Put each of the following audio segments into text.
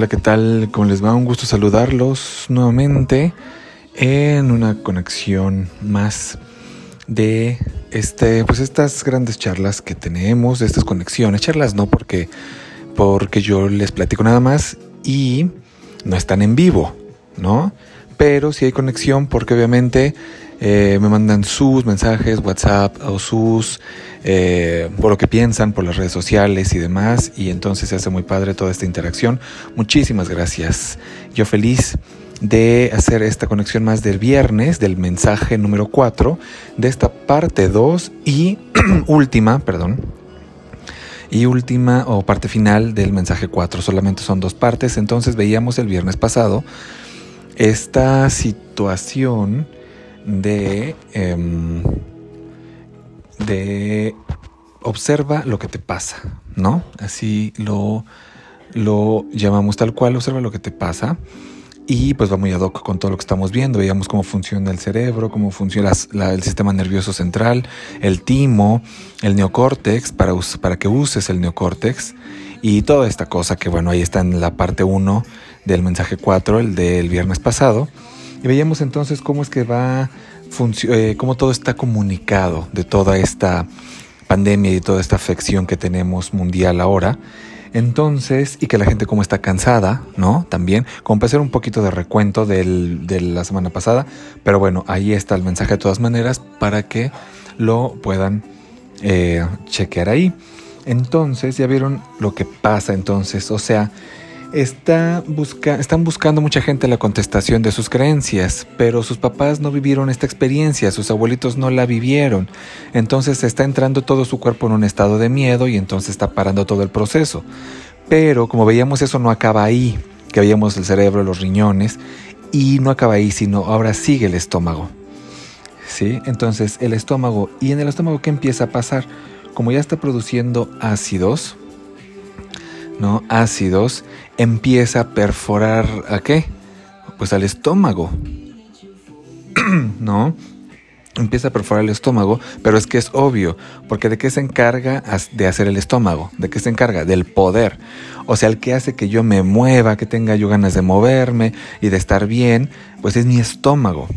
Hola, ¿qué tal? ¿Cómo les va? Un gusto saludarlos nuevamente en una conexión más de este, pues estas grandes charlas que tenemos, de estas conexiones, charlas no porque porque yo les platico nada más y no están en vivo, ¿no? Pero sí hay conexión porque obviamente eh, me mandan sus mensajes, WhatsApp o sus, eh, por lo que piensan, por las redes sociales y demás, y entonces se hace muy padre toda esta interacción. Muchísimas gracias. Yo feliz de hacer esta conexión más del viernes, del mensaje número 4, de esta parte 2 y última, perdón, y última o parte final del mensaje 4. Solamente son dos partes. Entonces veíamos el viernes pasado esta situación de, em, de observa lo que te pasa, ¿no? Así lo, lo llamamos tal cual, observa lo que te pasa. Y pues va muy ad hoc con todo lo que estamos viendo. Veíamos cómo funciona el cerebro, cómo funciona el sistema nervioso central, el timo, el neocórtex, para, para que uses el neocórtex. Y toda esta cosa que, bueno, ahí está en la parte 1 del mensaje 4, el del viernes pasado. Y veíamos entonces cómo es que va, eh, cómo todo está comunicado de toda esta pandemia y toda esta afección que tenemos mundial ahora. Entonces, y que la gente como está cansada, ¿no? También, como para hacer un poquito de recuento del, de la semana pasada, pero bueno, ahí está el mensaje de todas maneras para que lo puedan eh, chequear ahí. Entonces, ya vieron lo que pasa entonces, o sea, Está busca están buscando mucha gente la contestación de sus creencias, pero sus papás no vivieron esta experiencia, sus abuelitos no la vivieron. Entonces está entrando todo su cuerpo en un estado de miedo y entonces está parando todo el proceso. Pero como veíamos eso no acaba ahí, que veíamos el cerebro, los riñones, y no acaba ahí, sino ahora sigue el estómago. ¿Sí? Entonces el estómago, ¿y en el estómago qué empieza a pasar? Como ya está produciendo ácidos, ¿no? Ácidos, empieza a perforar a qué? Pues al estómago, ¿no? Empieza a perforar el estómago, pero es que es obvio, porque ¿de qué se encarga de hacer el estómago? ¿De qué se encarga? Del poder. O sea, el que hace que yo me mueva, que tenga yo ganas de moverme y de estar bien, pues es mi estómago.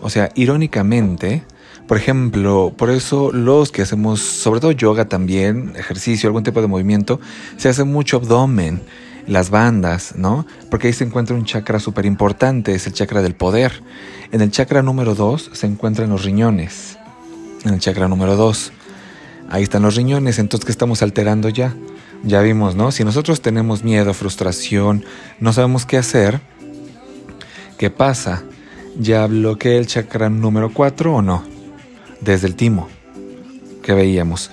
O sea, irónicamente, por ejemplo, por eso los que hacemos, sobre todo yoga también, ejercicio, algún tipo de movimiento, se hace mucho abdomen las bandas, ¿no? Porque ahí se encuentra un chakra súper importante, es el chakra del poder. En el chakra número 2 se encuentran los riñones. En el chakra número 2. Ahí están los riñones, entonces ¿qué estamos alterando ya? Ya vimos, ¿no? Si nosotros tenemos miedo, frustración, no sabemos qué hacer, ¿qué pasa? ¿Ya bloqueé el chakra número 4 o no? Desde el timo que veíamos.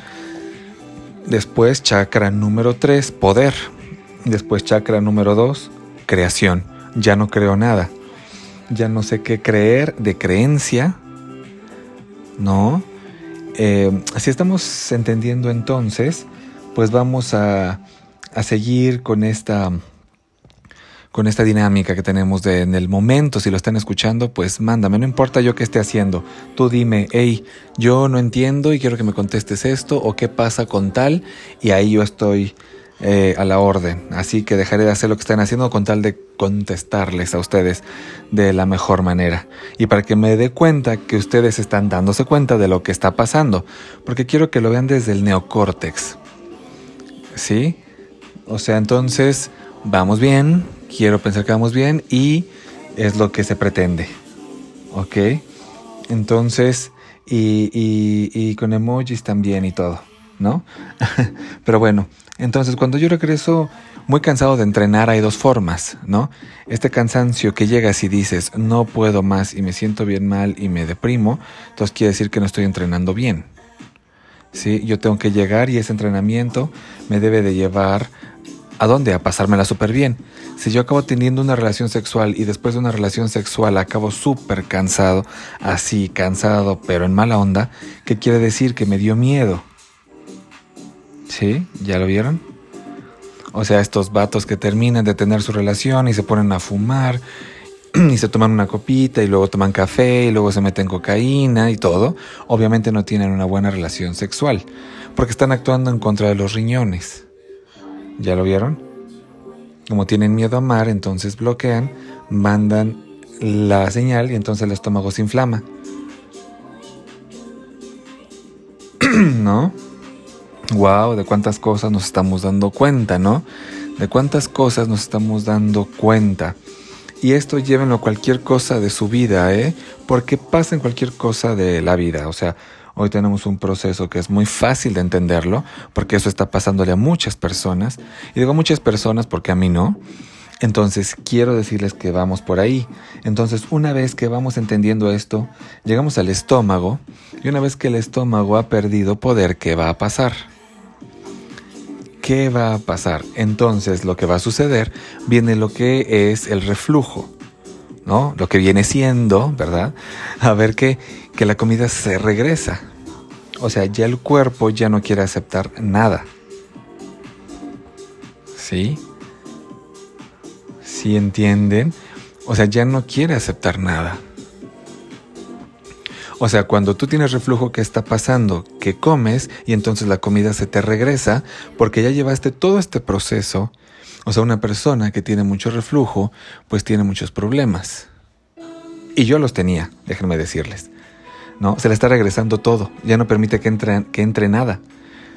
Después chakra número 3, poder. Después chakra número 2, creación. Ya no creo nada. Ya no sé qué creer de creencia. ¿No? Eh, si estamos entendiendo entonces, pues vamos a, a seguir con esta con esta dinámica que tenemos de en el momento, si lo están escuchando, pues mándame, no importa yo qué esté haciendo, tú dime, hey, yo no entiendo y quiero que me contestes esto o qué pasa con tal y ahí yo estoy eh, a la orden. Así que dejaré de hacer lo que están haciendo con tal de contestarles a ustedes de la mejor manera. Y para que me dé cuenta que ustedes están dándose cuenta de lo que está pasando. Porque quiero que lo vean desde el neocórtex. ¿Sí? O sea, entonces vamos bien. Quiero pensar que vamos bien y es lo que se pretende. ¿Ok? Entonces, y, con emojis también y todo. ¿no? Pero bueno, entonces cuando yo regreso muy cansado de entrenar hay dos formas, ¿no? Este cansancio que llegas y dices, no puedo más y me siento bien mal y me deprimo, entonces quiere decir que no estoy entrenando bien. ¿Sí? Yo tengo que llegar y ese entrenamiento me debe de llevar a dónde? A pasármela súper bien. Si yo acabo teniendo una relación sexual y después de una relación sexual acabo súper cansado, así cansado, pero en mala onda, ¿qué quiere decir? Que me dio miedo. ¿Sí? ¿Ya lo vieron? O sea, estos vatos que terminan de tener su relación y se ponen a fumar y se toman una copita y luego toman café y luego se meten cocaína y todo, obviamente no tienen una buena relación sexual porque están actuando en contra de los riñones. ¿Ya lo vieron? Como tienen miedo a amar, entonces bloquean, mandan la señal y entonces el estómago se inflama. ¿No? Wow, de cuántas cosas nos estamos dando cuenta, ¿no? De cuántas cosas nos estamos dando cuenta. Y esto llévenlo a cualquier cosa de su vida, ¿eh? Porque pasa en cualquier cosa de la vida. O sea, hoy tenemos un proceso que es muy fácil de entenderlo, porque eso está pasándole a muchas personas. Y digo muchas personas porque a mí no. Entonces quiero decirles que vamos por ahí. Entonces una vez que vamos entendiendo esto, llegamos al estómago y una vez que el estómago ha perdido poder, ¿qué va a pasar? ¿Qué va a pasar? Entonces lo que va a suceder viene lo que es el reflujo, ¿no? Lo que viene siendo, ¿verdad? A ver que, que la comida se regresa. O sea, ya el cuerpo ya no quiere aceptar nada. ¿Sí? ¿Sí entienden? O sea, ya no quiere aceptar nada. O sea, cuando tú tienes reflujo, ¿qué está pasando? Que comes y entonces la comida se te regresa porque ya llevaste todo este proceso. O sea, una persona que tiene mucho reflujo, pues tiene muchos problemas. Y yo los tenía, déjenme decirles. ¿No? Se le está regresando todo, ya no permite que entre, que entre nada.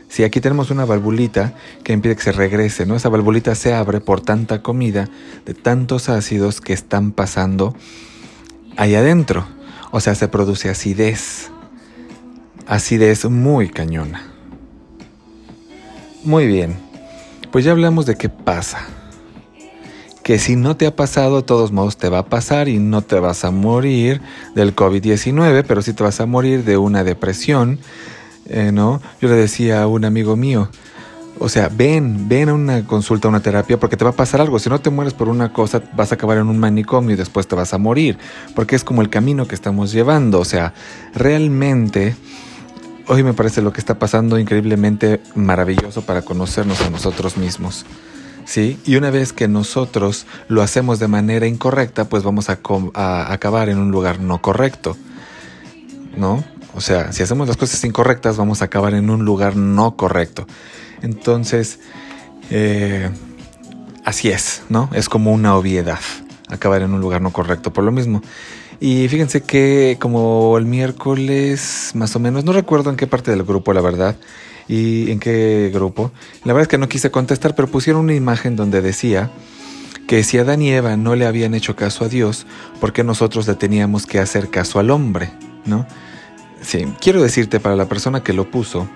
Si aquí tenemos una valvulita que impide que se regrese, ¿no? Esa valvulita se abre por tanta comida, de tantos ácidos que están pasando ahí adentro. O sea, se produce acidez. Acidez muy cañona. Muy bien. Pues ya hablamos de qué pasa. Que si no te ha pasado, de todos modos te va a pasar y no te vas a morir del COVID-19, pero sí te vas a morir de una depresión, eh, ¿no? Yo le decía a un amigo mío, o sea, ven, ven a una consulta, a una terapia, porque te va a pasar algo. Si no te mueres por una cosa, vas a acabar en un manicomio y después te vas a morir, porque es como el camino que estamos llevando. O sea, realmente, hoy me parece lo que está pasando increíblemente maravilloso para conocernos a nosotros mismos. ¿Sí? Y una vez que nosotros lo hacemos de manera incorrecta, pues vamos a, acabar en un lugar no correcto. ¿No? O sea, si hacemos las cosas incorrectas, vamos a acabar en un lugar no correcto. Entonces, eh, así es, ¿no? Es como una obviedad acabar en un lugar no correcto por lo mismo. Y fíjense que como el miércoles, más o menos, no recuerdo en qué parte del grupo, la verdad, y en qué grupo. La verdad es que no quise contestar, pero pusieron una imagen donde decía que si Adán y Eva no le habían hecho caso a Dios, ¿por qué nosotros le teníamos que hacer caso al hombre? ¿No? Sí, quiero decirte para la persona que lo puso,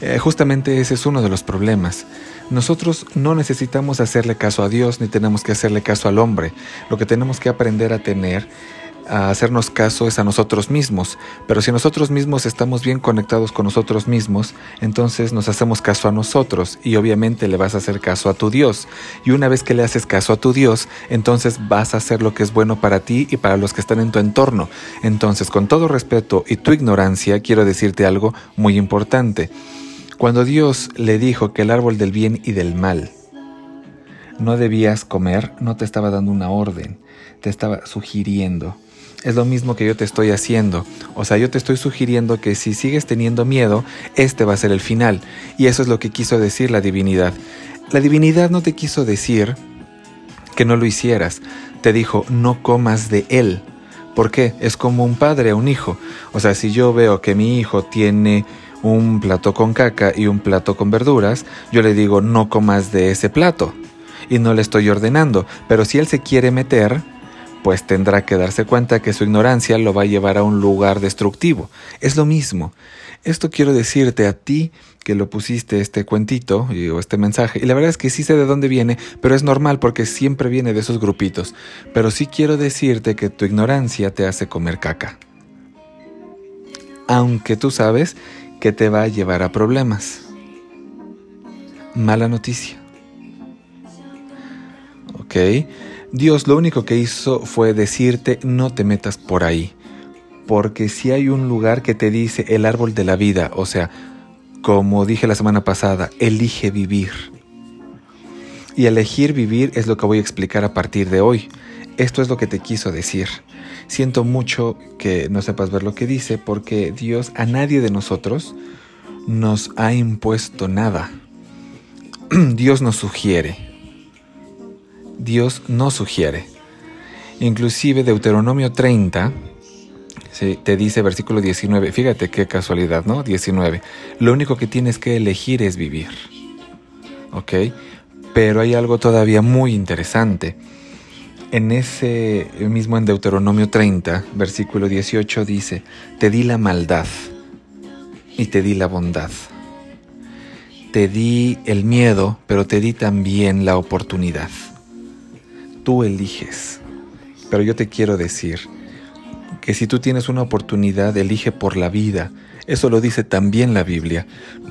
eh, justamente ese es uno de los problemas. Nosotros no necesitamos hacerle caso a Dios ni tenemos que hacerle caso al hombre. Lo que tenemos que aprender a tener, a hacernos caso es a nosotros mismos. Pero si nosotros mismos estamos bien conectados con nosotros mismos, entonces nos hacemos caso a nosotros y obviamente le vas a hacer caso a tu Dios. Y una vez que le haces caso a tu Dios, entonces vas a hacer lo que es bueno para ti y para los que están en tu entorno. Entonces, con todo respeto y tu ignorancia, quiero decirte algo muy importante. Cuando Dios le dijo que el árbol del bien y del mal no debías comer, no te estaba dando una orden, te estaba sugiriendo es lo mismo que yo te estoy haciendo. O sea, yo te estoy sugiriendo que si sigues teniendo miedo, este va a ser el final. Y eso es lo que quiso decir la divinidad. La divinidad no te quiso decir que no lo hicieras. Te dijo, no comas de él. ¿Por qué? Es como un padre a un hijo. O sea, si yo veo que mi hijo tiene un plato con caca y un plato con verduras, yo le digo, no comas de ese plato. Y no le estoy ordenando. Pero si él se quiere meter, pues tendrá que darse cuenta que su ignorancia lo va a llevar a un lugar destructivo. Es lo mismo. Esto quiero decirte a ti que lo pusiste este cuentito o este mensaje. Y la verdad es que sí sé de dónde viene, pero es normal porque siempre viene de esos grupitos. Pero sí quiero decirte que tu ignorancia te hace comer caca. Aunque tú sabes que te va a llevar a problemas. Mala noticia. ¿Ok? Dios lo único que hizo fue decirte no te metas por ahí. Porque si hay un lugar que te dice el árbol de la vida, o sea, como dije la semana pasada, elige vivir. Y elegir vivir es lo que voy a explicar a partir de hoy. Esto es lo que te quiso decir. Siento mucho que no sepas ver lo que dice porque Dios a nadie de nosotros nos ha impuesto nada. Dios nos sugiere Dios no sugiere. Inclusive Deuteronomio 30 te dice versículo 19, fíjate qué casualidad, ¿no? 19. Lo único que tienes que elegir es vivir. ¿Ok? Pero hay algo todavía muy interesante. En ese mismo en Deuteronomio 30, versículo 18 dice, te di la maldad y te di la bondad. Te di el miedo, pero te di también la oportunidad. Tú eliges. Pero yo te quiero decir que si tú tienes una oportunidad, elige por la vida. Eso lo dice también la Biblia.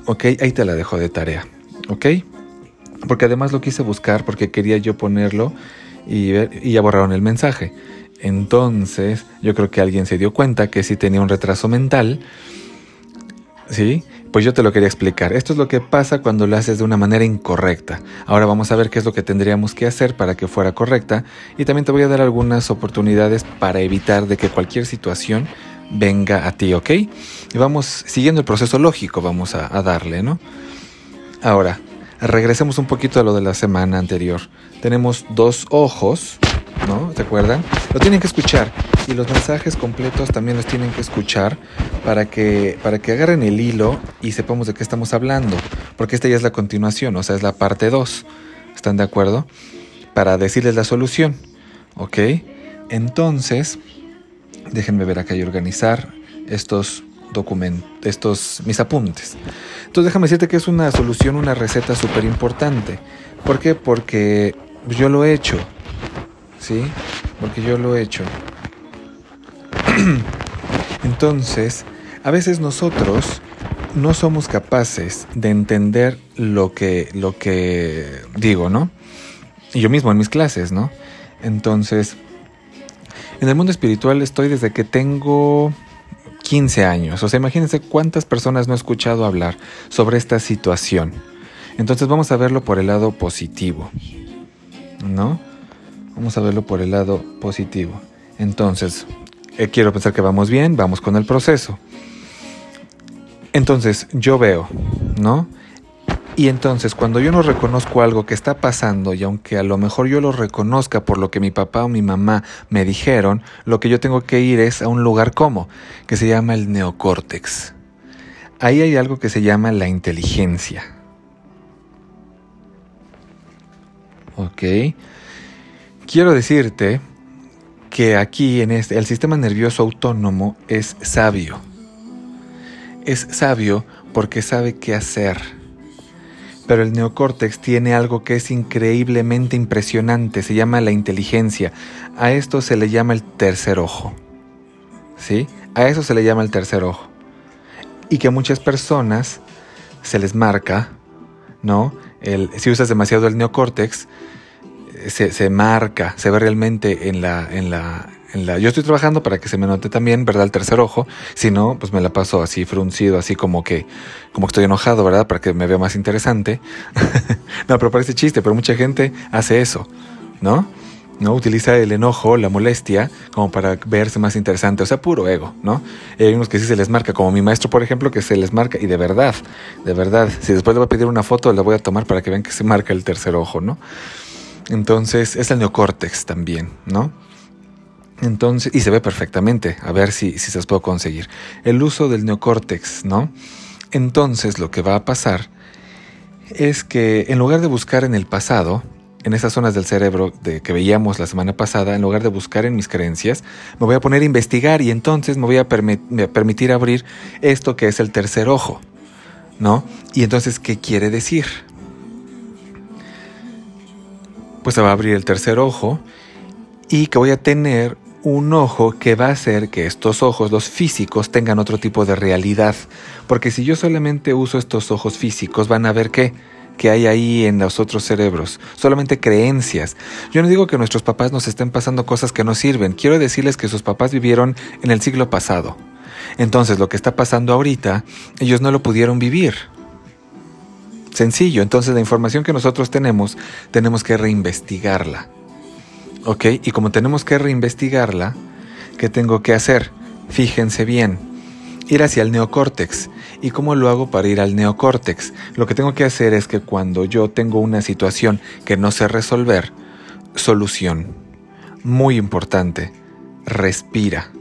¿Ok? Ahí te la dejo de tarea. ¿Ok? Porque además lo quise buscar porque quería yo ponerlo y, y ya borraron el mensaje. Entonces, yo creo que alguien se dio cuenta que si tenía un retraso mental. ¿Sí? Pues yo te lo quería explicar. Esto es lo que pasa cuando lo haces de una manera incorrecta. Ahora vamos a ver qué es lo que tendríamos que hacer para que fuera correcta y también te voy a dar algunas oportunidades para evitar de que cualquier situación venga a ti, ¿ok? Y vamos siguiendo el proceso lógico, vamos a, a darle, ¿no? Ahora, regresemos un poquito a lo de la semana anterior. Tenemos dos ojos, ¿no? ¿Se acuerdan? Lo tienen que escuchar y los mensajes completos también los tienen que escuchar para que, para que agarren el hilo y sepamos de qué estamos hablando, porque esta ya es la continuación, o sea, es la parte 2. ¿Están de acuerdo? Para decirles la solución, ¿ok? Entonces, déjenme ver acá y organizar estos documentos, estos mis apuntes. Entonces déjame decirte que es una solución, una receta súper importante. ¿Por qué? Porque yo lo he hecho. ¿Sí? Porque yo lo he hecho. Entonces, a veces nosotros no somos capaces de entender lo que, lo que digo, ¿no? Y yo mismo en mis clases, ¿no? Entonces, en el mundo espiritual estoy desde que tengo 15 años. O sea, imagínense cuántas personas no he escuchado hablar sobre esta situación. Entonces vamos a verlo por el lado positivo. ¿No? Vamos a verlo por el lado positivo. Entonces, eh, quiero pensar que vamos bien, vamos con el proceso. Entonces, yo veo, ¿no? Y entonces, cuando yo no reconozco algo que está pasando, y aunque a lo mejor yo lo reconozca por lo que mi papá o mi mamá me dijeron, lo que yo tengo que ir es a un lugar como, que se llama el neocórtex. Ahí hay algo que se llama la inteligencia. ¿Ok? Quiero decirte que aquí en este, el sistema nervioso autónomo es sabio. Es sabio porque sabe qué hacer pero el neocórtex tiene algo que es increíblemente impresionante, se llama la inteligencia. A esto se le llama el tercer ojo. ¿Sí? A eso se le llama el tercer ojo. Y que a muchas personas se les marca, ¿no? El, si usas demasiado el neocórtex, se, se marca, se ve realmente en la, en la, yo estoy trabajando para que se me note también, ¿verdad? El tercer ojo. Si no, pues me la paso así fruncido, así como que, como que estoy enojado, ¿verdad? Para que me vea más interesante. no, pero parece chiste, pero mucha gente hace eso, ¿no? ¿no? Utiliza el enojo, la molestia, como para verse más interesante, o sea, puro ego, ¿no? hay unos que sí se les marca, como mi maestro, por ejemplo, que se les marca, y de verdad, de verdad, si después le voy a pedir una foto, la voy a tomar para que vean que se marca el tercer ojo, ¿no? Entonces, es el neocórtex también, ¿no? Entonces, y se ve perfectamente, a ver si, si se los puedo conseguir. El uso del neocórtex, ¿no? Entonces lo que va a pasar es que en lugar de buscar en el pasado, en esas zonas del cerebro de que veíamos la semana pasada, en lugar de buscar en mis creencias, me voy a poner a investigar y entonces me voy a, permitir abrir esto que es el tercer ojo, ¿no? Y entonces, ¿qué quiere decir? Pues se va a abrir el tercer ojo y que voy a tener un ojo que va a hacer que estos ojos, los físicos, tengan otro tipo de realidad. Porque si yo solamente uso estos ojos físicos, van a ver qué que hay ahí en los otros cerebros, solamente creencias. Yo no digo que nuestros papás nos estén pasando cosas que no sirven, quiero decirles que sus papás vivieron en el siglo pasado. Entonces lo que está pasando ahorita, ellos no lo pudieron vivir. Sencillo, entonces la información que nosotros tenemos, tenemos que reinvestigarla. ¿Ok? Y como tenemos que reinvestigarla, ¿qué tengo que hacer? Fíjense bien. Ir hacia el neocórtex. ¿Y cómo lo hago para ir al neocórtex? Lo que tengo que hacer es que cuando yo tengo una situación que no sé resolver, solución. Muy importante. Respira.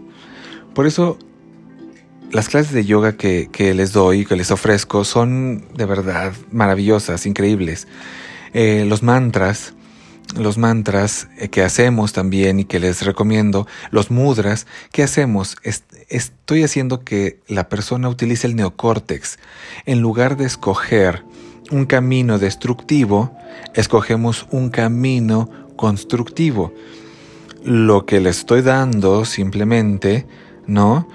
Por eso las clases de yoga que, les doy, que les ofrezco, son de verdad maravillosas, increíbles. Eh, los mantras, los mantras eh, que hacemos también y que les recomiendo, los mudras, ¿qué hacemos? estoy haciendo que la persona utilice el neocórtex. En lugar de escoger un camino destructivo, escogemos un camino constructivo. Lo que le estoy dando simplemente, ¿no?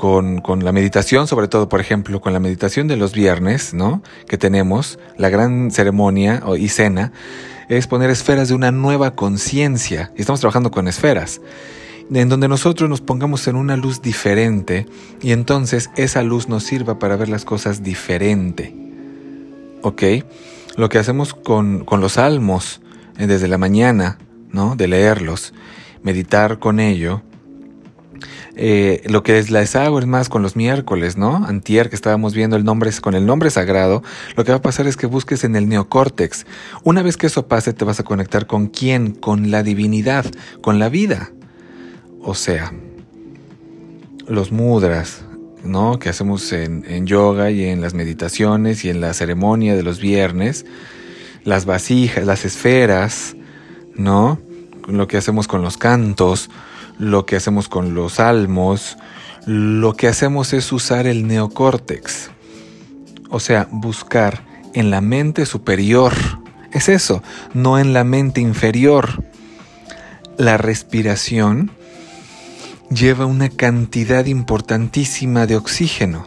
Con, con, la meditación, sobre todo, por ejemplo, con la meditación de los viernes, ¿no? Que tenemos, la gran ceremonia y cena, es poner esferas de una nueva conciencia. Y estamos trabajando con esferas, en donde nosotros nos pongamos en una luz diferente y entonces esa luz nos sirva para ver las cosas diferente. ¿Ok? Lo que hacemos con, con los salmos eh, desde la mañana, ¿no? De leerlos, meditar con ello, eh, lo que es la hago es más con los miércoles, ¿no? Antier que estábamos viendo el nombre con el nombre sagrado, lo que va a pasar es que busques en el neocórtex. Una vez que eso pase, te vas a conectar con quién, con la divinidad, con la vida. O sea, los mudras, ¿no? Que hacemos en yoga y en las meditaciones y en la ceremonia de los viernes, las vasijas, las esferas, ¿no? Lo que hacemos con los cantos, lo que hacemos con los salmos, lo que hacemos es usar el neocórtex. O sea, buscar en la mente superior. Es eso, no en la mente inferior. La respiración lleva una cantidad importantísima de oxígeno.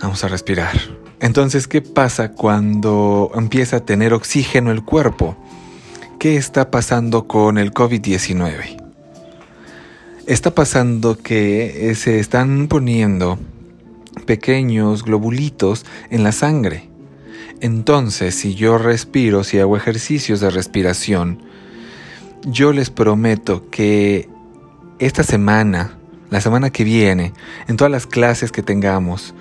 Vamos a respirar. Entonces, ¿qué pasa cuando empieza a tener oxígeno el cuerpo? ¿Qué está pasando con el COVID-19? Está pasando que eh, se están poniendo pequeños globulitos en la sangre. Entonces, si yo respiro, si hago ejercicios de respiración, yo les prometo que esta semana, la semana que viene, en todas las clases que tengamos,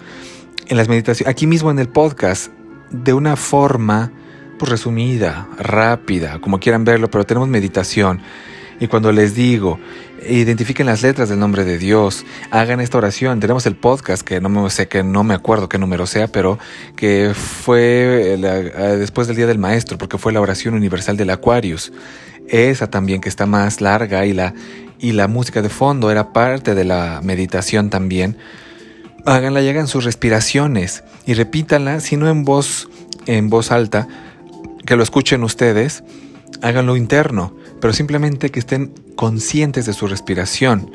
en las meditaciones, aquí mismo en el podcast, de una forma pues resumida, rápida, como quieran verlo, pero tenemos meditación. Y cuando les digo, identifiquen las letras del nombre de Dios, hagan esta oración. Tenemos el podcast que no me sé que no me acuerdo qué número sea, pero que fue eh, después del Día del Maestro, porque fue la oración universal del Aquarius. Esa también que está más larga y la y la música de fondo era parte de la meditación también. Háganla y hagan sus respiraciones y repítanla, si no en voz en voz alta, que lo escuchen ustedes, háganlo interno pero simplemente que estén conscientes de su respiración.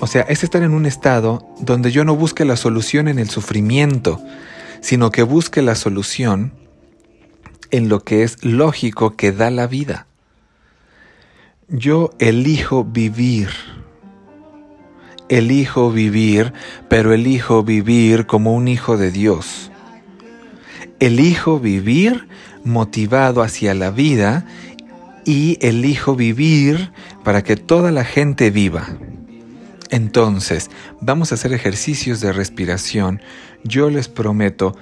O sea, es estar en un estado donde yo no busque la solución en el sufrimiento, sino que busque la solución en lo que es lógico que da la vida. Yo elijo vivir. Elijo vivir, pero elijo vivir como un hijo de Dios. Elijo vivir motivado hacia la vida y elijo vivir para que toda la gente viva. Entonces, vamos a hacer ejercicios de respiración. Yo les prometo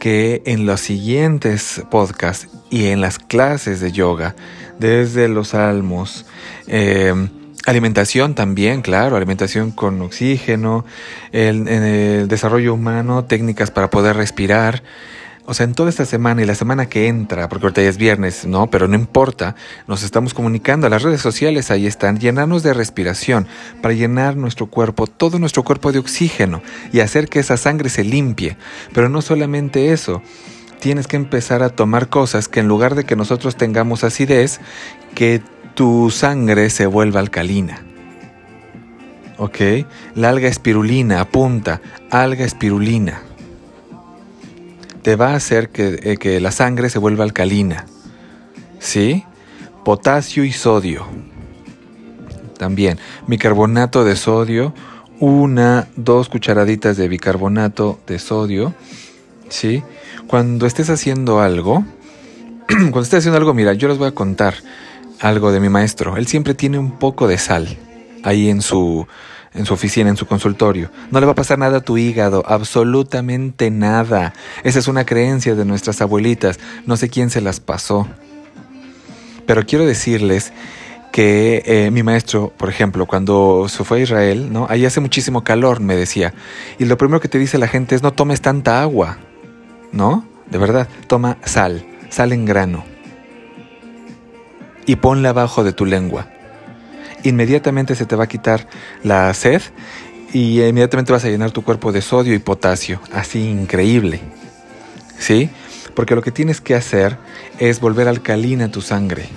que en los siguientes podcasts y en las clases de yoga, desde los salmos, em, alimentación también, claro, alimentación con oxígeno, el, el desarrollo humano, técnicas para poder respirar, o sea, en toda esta semana y la semana que entra, porque ahorita ya es viernes, ¿no? Pero no importa, nos estamos comunicando a las redes sociales, ahí están, llenarnos de respiración, para llenar nuestro cuerpo, todo nuestro cuerpo de oxígeno y hacer que esa sangre se limpie. Pero no solamente eso, tienes que empezar a tomar cosas que en lugar de que nosotros tengamos acidez, que tu sangre se vuelva alcalina. ¿Ok? La alga espirulina, apunta, alga espirulina te va a hacer eh, que, la sangre se vuelva alcalina. ¿Sí? Potasio y sodio. También bicarbonato de sodio, una, dos cucharaditas de bicarbonato de sodio. ¿Sí? Cuando estés haciendo algo, cuando estés haciendo algo, mira, yo les voy a contar algo de mi maestro. Él siempre tiene un poco de sal ahí en su en su oficina, en su consultorio. No le va a pasar nada a tu hígado, absolutamente nada. Esa es una creencia de nuestras abuelitas, no sé quién se las pasó. Pero quiero decirles que eh, mi maestro, por ejemplo, cuando se fue a Israel, ¿no? Ahí hace muchísimo calor, me decía. Y lo primero que te dice la gente es no tomes tanta agua, ¿no? De verdad, toma sal, sal en grano. Y ponla abajo de tu lengua. Inmediatamente se te va a quitar la sed y inmediatamente vas a llenar tu cuerpo de sodio y potasio. Así increíble. ¿Sí? Porque lo que tienes que hacer es volver alcalina tu sangre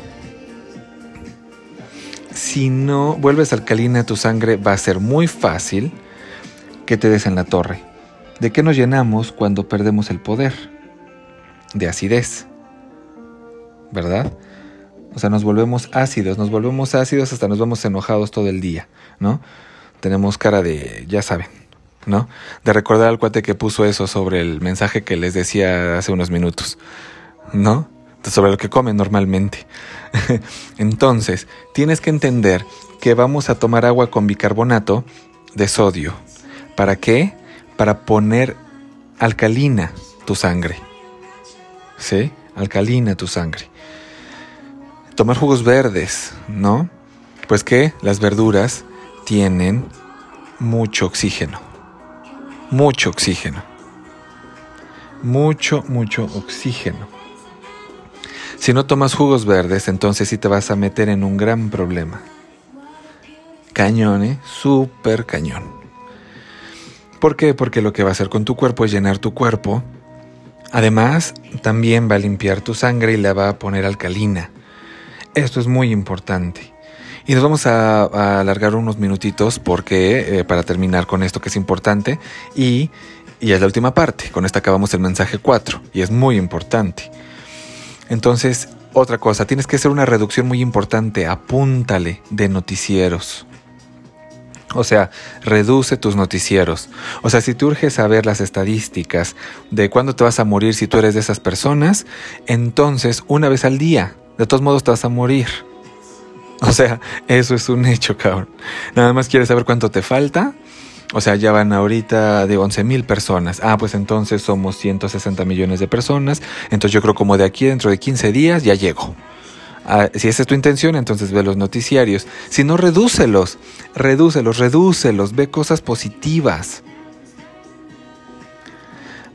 si no vuelves alcalina tu sangre, va a ser muy fácil que te des en la torre. ¿De qué nos llenamos cuando perdemos el poder? De acidez. ¿Verdad? O sea, nos volvemos ácidos, nos volvemos ácidos hasta nos vamos enojados todo el día, ¿no? Tenemos cara de, ya saben, ¿no? De recordar al cuate que puso eso sobre el mensaje que les decía hace unos minutos, ¿no? Sobre lo que comen normalmente. Entonces, tienes que entender que vamos a tomar agua con bicarbonato de sodio. ¿Para qué? Para poner alcalina tu sangre. ¿Sí? Alcalina tu sangre. Tomar jugos verdes, ¿no? Pues que las verduras tienen mucho oxígeno. Mucho oxígeno. Mucho, mucho oxígeno. Si no tomas jugos verdes, entonces sí te vas a meter en un gran problema. Cañón, ¿eh? Súper cañón. ¿Por qué? Porque lo que va a hacer con tu cuerpo es llenar tu cuerpo. Además, también va a limpiar tu sangre y la va a poner alcalina. Esto es muy importante. Y nos vamos a, alargar unos minutitos porque eh, para terminar con esto que es importante y, y es la última parte. Con esta acabamos el mensaje 4 y es muy importante. Entonces, otra cosa, tienes que hacer una reducción muy importante, apúntale de noticieros. O sea, reduce tus noticieros. O sea, si te urge saber las estadísticas de cuándo te vas a morir si tú eres de esas personas, entonces una vez al día, de todos modos te vas a morir. O sea, eso es un hecho, cabrón. Nada más quieres saber cuánto te falta, o sea, ya van ahorita de 11 mil personas. Ah, pues entonces somos 160 millones de personas. Entonces yo creo como de aquí dentro de 15 días ya llego. Ah, si esa es tu intención, entonces ve los noticiarios. Si no, redúcelos, redúcelos, redúcelos. Ve cosas positivas.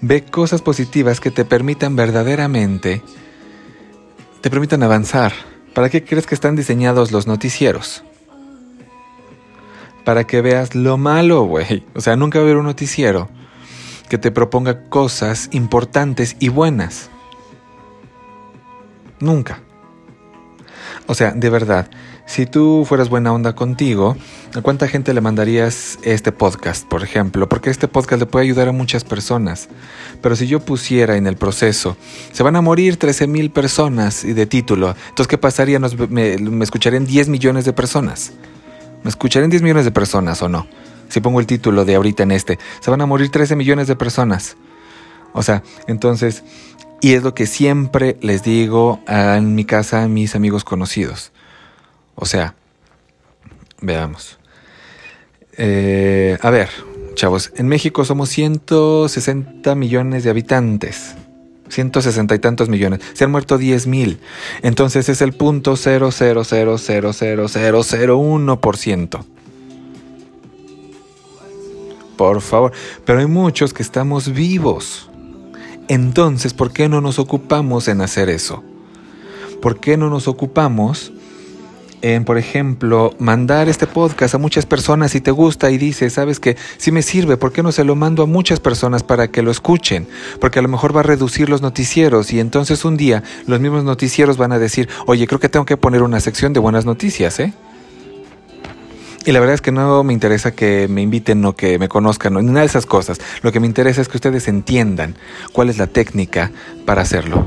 Ve cosas positivas que te permitan verdaderamente, te permitan avanzar. ¿Para qué crees que están diseñados los noticieros? para que veas lo malo, güey. O sea, nunca va a haber un noticiero que te proponga cosas importantes y buenas. Nunca. O sea, de verdad, si tú fueras buena onda contigo, ¿a cuánta gente le mandarías este podcast, por ejemplo? Porque este podcast le puede ayudar a muchas personas. Pero si yo pusiera en el proceso, se van a morir 13 mil personas de título, entonces ¿qué pasaría? me, me escucharían 10 millones de personas. ¿Me escucharán 10 millones de personas o no? Si pongo el título de ahorita en este, se van a morir 13 millones de personas. O sea, entonces, y es lo que siempre les digo en mi casa a mis amigos conocidos. O sea, veamos. Eh, a ver, chavos, en México somos 160 millones de habitantes. 160 y tantos millones. Se han muerto 10 mil. Entonces es el punto 0000001%. Por favor. Pero hay muchos que estamos vivos. Entonces, ¿por qué no nos ocupamos en hacer eso? ¿Por qué no nos ocupamos en, por ejemplo, mandar este podcast a muchas personas si te gusta y dices, sabes que si me sirve, ¿por qué no se lo mando a muchas personas para que lo escuchen? Porque a lo mejor va a reducir los noticieros y entonces un día los mismos noticieros van a decir, oye, creo que tengo que poner una sección de buenas noticias, ¿eh? Y la verdad es que no me interesa que me inviten o que me conozcan, ni nada de esas cosas. Lo que me interesa es que ustedes entiendan cuál es la técnica para hacerlo.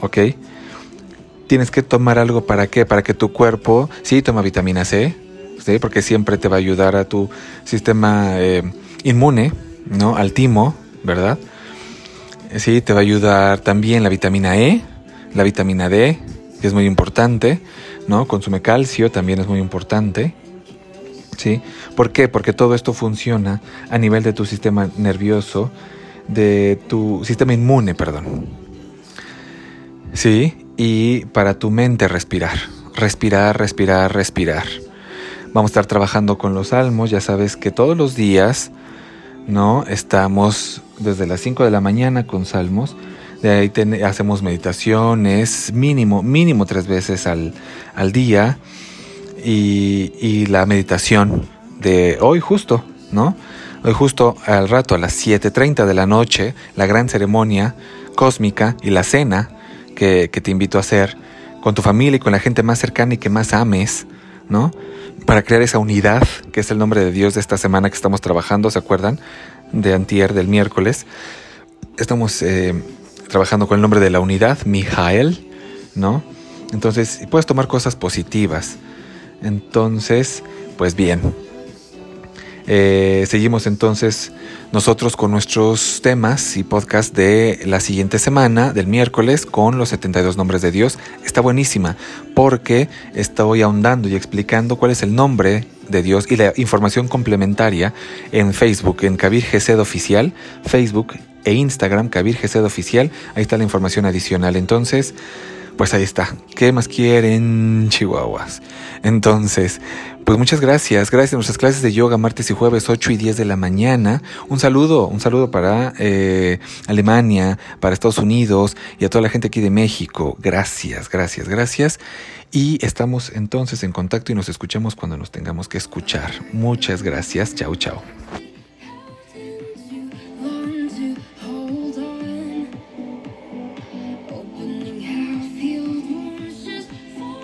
¿Ok? Tienes que tomar algo para qué? Para que tu cuerpo, sí, toma vitamina C, ¿sí? porque siempre te va a ayudar a tu sistema eh, inmune, ¿no? Al timo, ¿verdad? Sí, te va a ayudar también la vitamina E, la vitamina D, que es muy importante, ¿no? Consume calcio, también es muy importante. ¿Sí? ¿Por qué? Porque todo esto funciona a nivel de tu sistema nervioso, de tu sistema inmune, perdón. Sí, y para tu mente respirar, respirar, respirar, respirar. Vamos a estar trabajando con los salmos, ya sabes que todos los días, ¿no? Estamos desde las 5 de la mañana con salmos, de ahí hacemos meditaciones mínimo, mínimo tres veces al, al día y, y la meditación de hoy justo, ¿no? Hoy justo al rato, a las 7.30 de la noche, la gran ceremonia cósmica y la cena que, te invito a hacer con tu familia y con la gente más cercana y que más ames, ¿no? Para crear esa unidad, que es el nombre de Dios de esta semana que estamos trabajando, ¿se acuerdan? De antier, del miércoles. Estamos eh, trabajando con el nombre de la unidad, Mijael, ¿no? Entonces, puedes tomar cosas positivas. Entonces, pues bien, eh, seguimos entonces nosotros con nuestros temas y podcast de la siguiente semana, del miércoles, con los 72 nombres de Dios. Está buenísima porque estoy ahondando y explicando cuál es el nombre de Dios y la información complementaria en Facebook, en Kabir Gesed Oficial, Facebook e Instagram, Kabir Gesed Oficial. Ahí está la información adicional. Entonces, pues ahí está. ¿Qué más quieren, chihuahuas? Entonces, pues muchas gracias. Gracias a nuestras clases de yoga martes y jueves 8 y 10 de la mañana. Un saludo, un saludo para eh, Alemania, para Estados Unidos y a toda la gente aquí de México. Gracias, gracias, gracias. Y estamos entonces en contacto y nos escuchamos cuando nos tengamos que escuchar. Muchas gracias. Chao, chao.